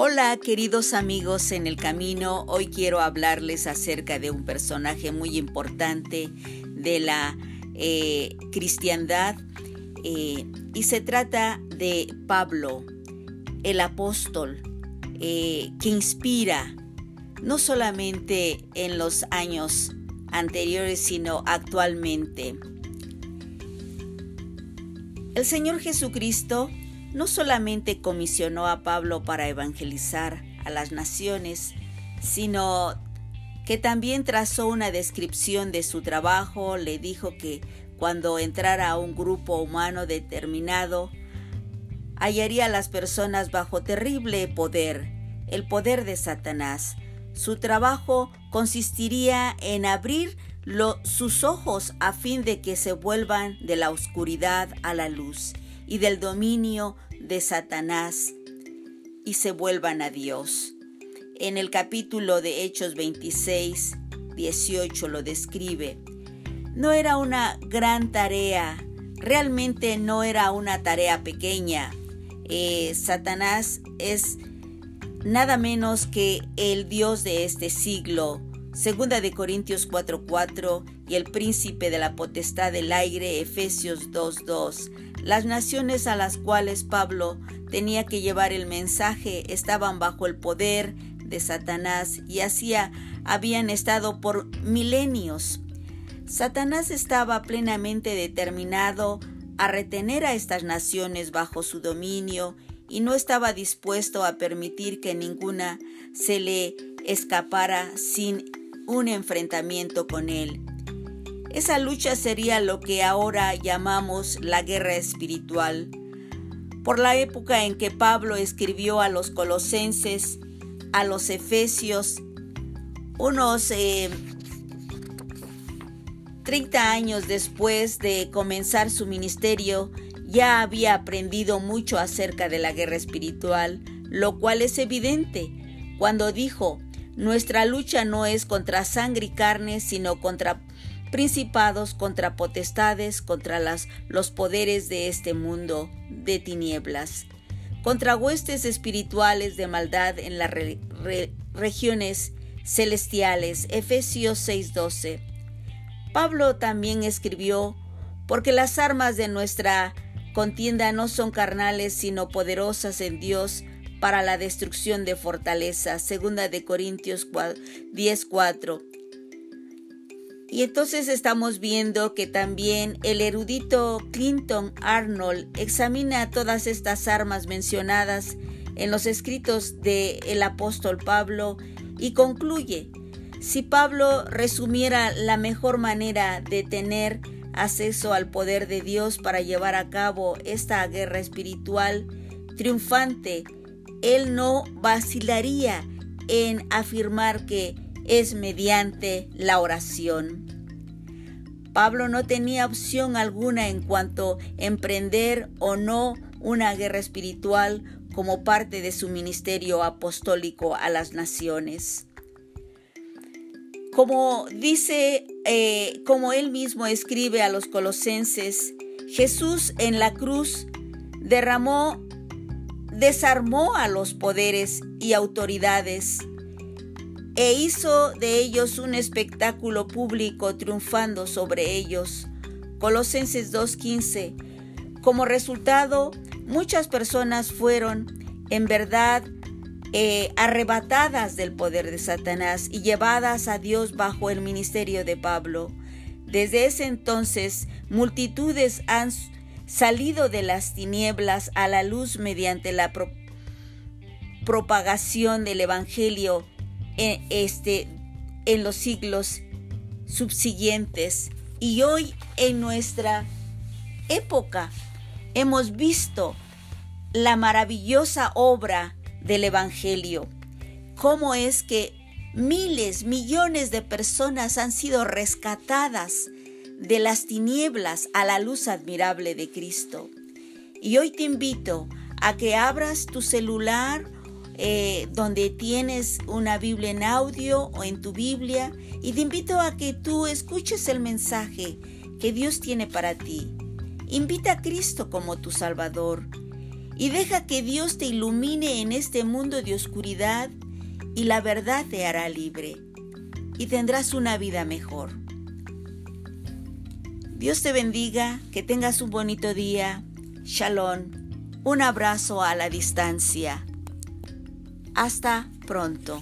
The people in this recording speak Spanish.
Hola queridos amigos en el camino, hoy quiero hablarles acerca de un personaje muy importante de la eh, cristiandad eh, y se trata de Pablo, el apóstol, eh, que inspira no solamente en los años anteriores, sino actualmente. El Señor Jesucristo no solamente comisionó a Pablo para evangelizar a las naciones, sino que también trazó una descripción de su trabajo, le dijo que cuando entrara a un grupo humano determinado, hallaría a las personas bajo terrible poder, el poder de Satanás. Su trabajo consistiría en abrir sus ojos a fin de que se vuelvan de la oscuridad a la luz y del dominio de Satanás y se vuelvan a Dios. En el capítulo de Hechos 26, 18 lo describe. No era una gran tarea, realmente no era una tarea pequeña. Eh, Satanás es nada menos que el Dios de este siglo. Segunda de Corintios 4:4 y el príncipe de la potestad del aire Efesios 2:2. Las naciones a las cuales Pablo tenía que llevar el mensaje estaban bajo el poder de Satanás y así habían estado por milenios. Satanás estaba plenamente determinado a retener a estas naciones bajo su dominio y no estaba dispuesto a permitir que ninguna se le escapara sin un enfrentamiento con él. Esa lucha sería lo que ahora llamamos la guerra espiritual. Por la época en que Pablo escribió a los colosenses, a los efesios, unos 30 eh, años después de comenzar su ministerio, ya había aprendido mucho acerca de la guerra espiritual, lo cual es evidente cuando dijo, nuestra lucha no es contra sangre y carne, sino contra principados, contra potestades, contra los poderes de este mundo de tinieblas, contra huestes espirituales de maldad en las regiones celestiales. Efesios 6:12. Pablo también escribió, porque las armas de nuestra contienda no son carnales, sino poderosas en Dios para la destrucción de fortalezas. Segunda de Corintios 10:4. Y entonces estamos viendo que también el erudito Clinton Arnold examina todas estas armas mencionadas en los escritos del el apóstol Pablo y concluye, si Pablo resumiera la mejor manera de tener acceso al poder de Dios para llevar a cabo esta guerra espiritual triunfante, él no vacilaría en afirmar que es mediante la oración. Pablo no tenía opción alguna en cuanto a emprender o no una guerra espiritual como parte de su ministerio apostólico a las naciones. Como dice, eh, como él mismo escribe a los colosenses, Jesús en la cruz derramó, desarmó a los poderes y autoridades e hizo de ellos un espectáculo público triunfando sobre ellos. Colosenses 2.15. Como resultado, muchas personas fueron en verdad eh, arrebatadas del poder de Satanás y llevadas a Dios bajo el ministerio de Pablo. Desde ese entonces, multitudes han salido de las tinieblas a la luz mediante la propagación del Evangelio en, este, en los siglos subsiguientes. Y hoy en nuestra época hemos visto la maravillosa obra del Evangelio. Cómo es que miles, millones de personas han sido rescatadas de las tinieblas a la luz admirable de Cristo. Y hoy te invito a que abras tu celular eh, donde tienes una Biblia en audio o en tu Biblia y te invito a que tú escuches el mensaje que Dios tiene para ti. Invita a Cristo como tu Salvador y deja que Dios te ilumine en este mundo de oscuridad y la verdad te hará libre y tendrás una vida mejor. Dios te bendiga, que tengas un bonito día. Shalom. Un abrazo a la distancia. Hasta pronto.